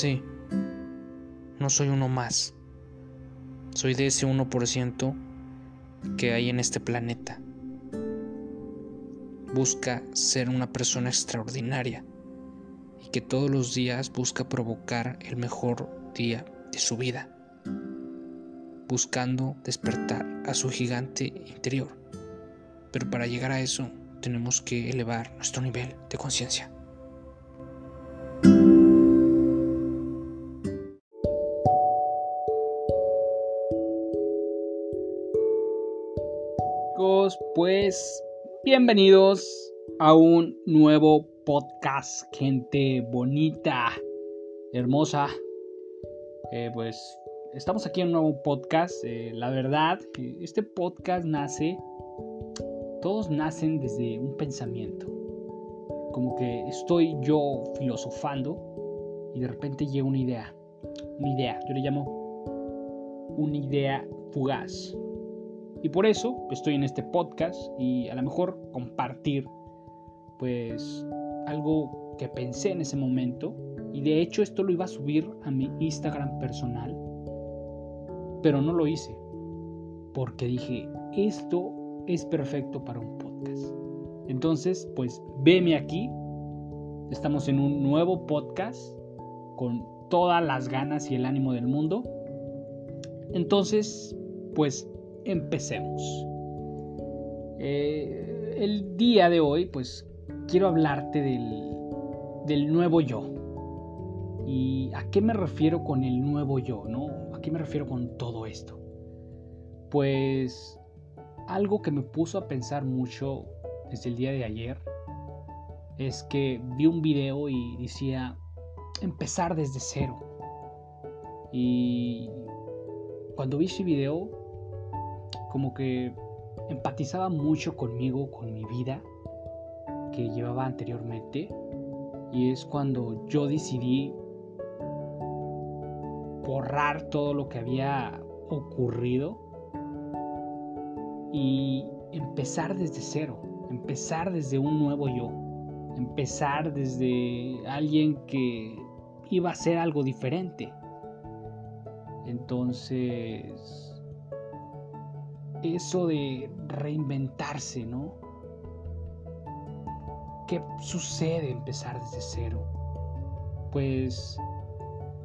Sí, no soy uno más. Soy de ese 1% que hay en este planeta. Busca ser una persona extraordinaria y que todos los días busca provocar el mejor día de su vida, buscando despertar a su gigante interior. Pero para llegar a eso tenemos que elevar nuestro nivel de conciencia. Pues bienvenidos a un nuevo podcast, gente bonita, hermosa. Eh, pues estamos aquí en un nuevo podcast. Eh, la verdad, este podcast nace, todos nacen desde un pensamiento. Como que estoy yo filosofando y de repente llega una idea. Una idea, yo le llamo una idea fugaz y por eso estoy en este podcast y a lo mejor compartir pues algo que pensé en ese momento. Y de hecho esto lo iba a subir a mi Instagram personal. Pero no lo hice. Porque dije, esto es perfecto para un podcast. Entonces, pues veme aquí. Estamos en un nuevo podcast con todas las ganas y el ánimo del mundo. Entonces, pues empecemos. Eh, el día de hoy, pues quiero hablarte del, del nuevo yo. ¿Y a qué me refiero con el nuevo yo? ¿no? ¿A qué me refiero con todo esto? Pues algo que me puso a pensar mucho desde el día de ayer es que vi un video y decía empezar desde cero. Y cuando vi ese video como que empatizaba mucho conmigo, con mi vida que llevaba anteriormente. Y es cuando yo decidí borrar todo lo que había ocurrido y empezar desde cero, empezar desde un nuevo yo, empezar desde alguien que iba a ser algo diferente. Entonces eso de reinventarse, ¿no? ¿Qué sucede empezar desde cero? Pues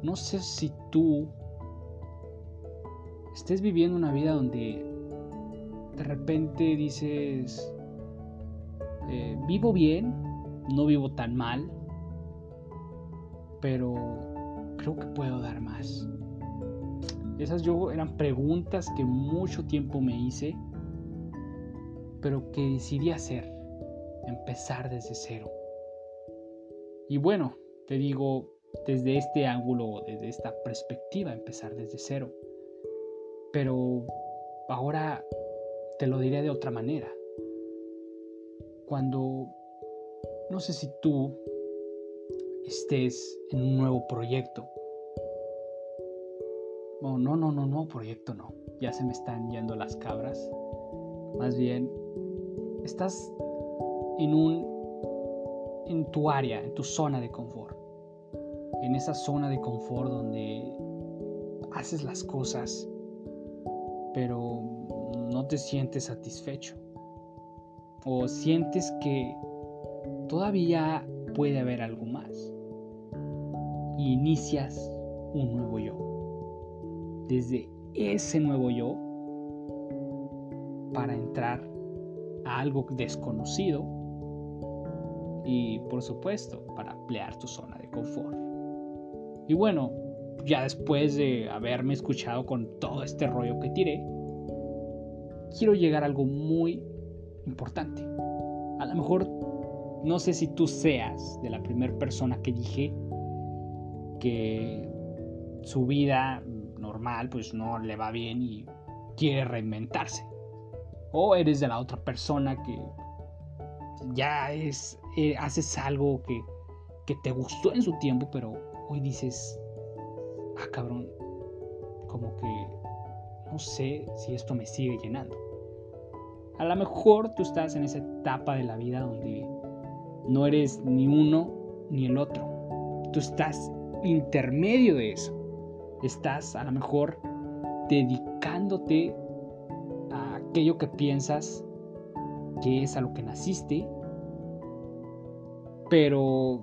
no sé si tú estés viviendo una vida donde de repente dices, eh, vivo bien, no vivo tan mal, pero creo que puedo dar más. Esas yo eran preguntas que mucho tiempo me hice, pero que decidí hacer, empezar desde cero. Y bueno, te digo, desde este ángulo, desde esta perspectiva, empezar desde cero. Pero ahora te lo diré de otra manera. Cuando, no sé si tú estés en un nuevo proyecto, no, no, no, no, proyecto no. Ya se me están yendo las cabras. Más bien, estás en un en tu área, en tu zona de confort. En esa zona de confort donde haces las cosas, pero no te sientes satisfecho. O sientes que todavía puede haber algo más. Y inicias un nuevo yo desde ese nuevo yo para entrar a algo desconocido y por supuesto para ampliar tu zona de confort. Y bueno, ya después de haberme escuchado con todo este rollo que tiré, quiero llegar a algo muy importante. A lo mejor no sé si tú seas de la primera persona que dije que su vida normal pues no le va bien y quiere reinventarse. O eres de la otra persona que ya es, eh, haces algo que, que te gustó en su tiempo, pero hoy dices, ah cabrón, como que no sé si esto me sigue llenando. A lo mejor tú estás en esa etapa de la vida donde no eres ni uno ni el otro. Tú estás intermedio de eso. Estás a lo mejor dedicándote a aquello que piensas que es a lo que naciste, pero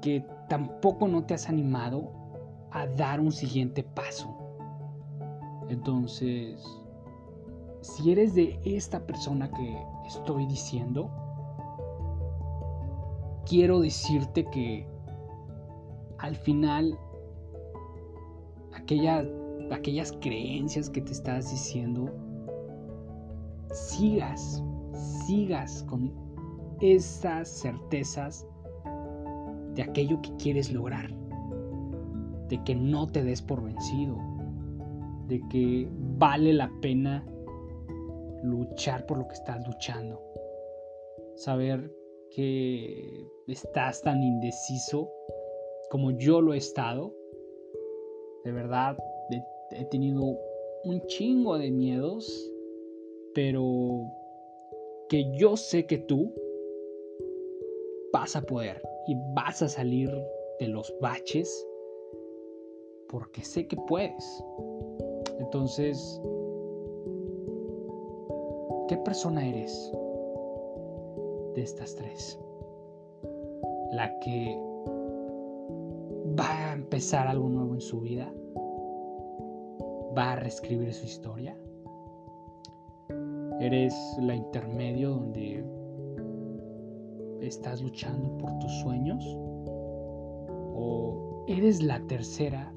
que tampoco no te has animado a dar un siguiente paso. Entonces, si eres de esta persona que estoy diciendo, quiero decirte que al final aquella, aquellas creencias que te estás diciendo, sigas, sigas con esas certezas de aquello que quieres lograr, de que no te des por vencido, de que vale la pena luchar por lo que estás luchando, saber que estás tan indeciso como yo lo he estado, de verdad he tenido un chingo de miedos, pero que yo sé que tú vas a poder y vas a salir de los baches porque sé que puedes. Entonces, ¿qué persona eres de estas tres? La que empezar algo nuevo en su vida, va a reescribir su historia. Eres la intermedio donde estás luchando por tus sueños o eres la tercera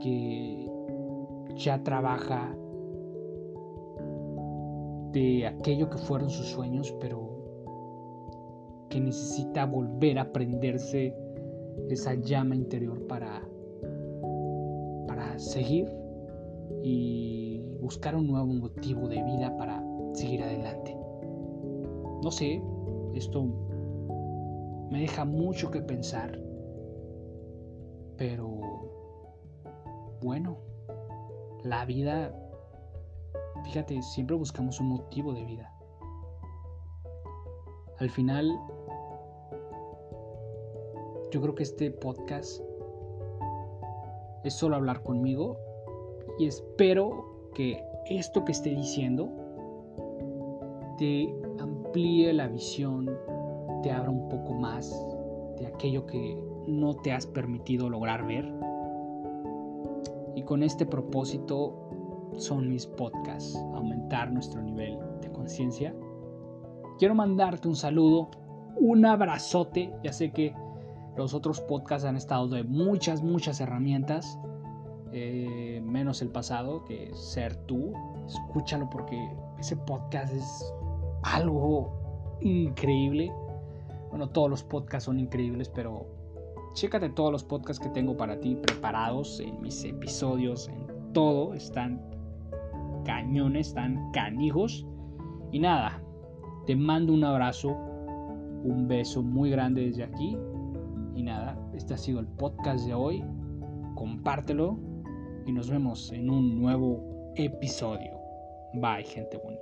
que ya trabaja de aquello que fueron sus sueños, pero que necesita volver a prenderse esa llama interior para, para seguir y buscar un nuevo motivo de vida para seguir adelante. No sé, esto me deja mucho que pensar, pero bueno, la vida, fíjate, siempre buscamos un motivo de vida. Al final, yo creo que este podcast es solo hablar conmigo y espero que esto que esté diciendo te amplíe la visión, te abra un poco más de aquello que no te has permitido lograr ver. Y con este propósito son mis podcasts, aumentar nuestro nivel de conciencia. Quiero mandarte un saludo, un abrazote, ya sé que los otros podcasts han estado de muchas, muchas herramientas. Eh, menos el pasado, que ser tú. Escúchalo porque ese podcast es algo increíble. Bueno, todos los podcasts son increíbles, pero chécate todos los podcasts que tengo para ti preparados en mis episodios, en todo. Están cañones, están canijos. Y nada, te mando un abrazo, un beso muy grande desde aquí y nada, este ha sido el podcast de hoy. Compártelo y nos vemos en un nuevo episodio. Bye, gente bonita.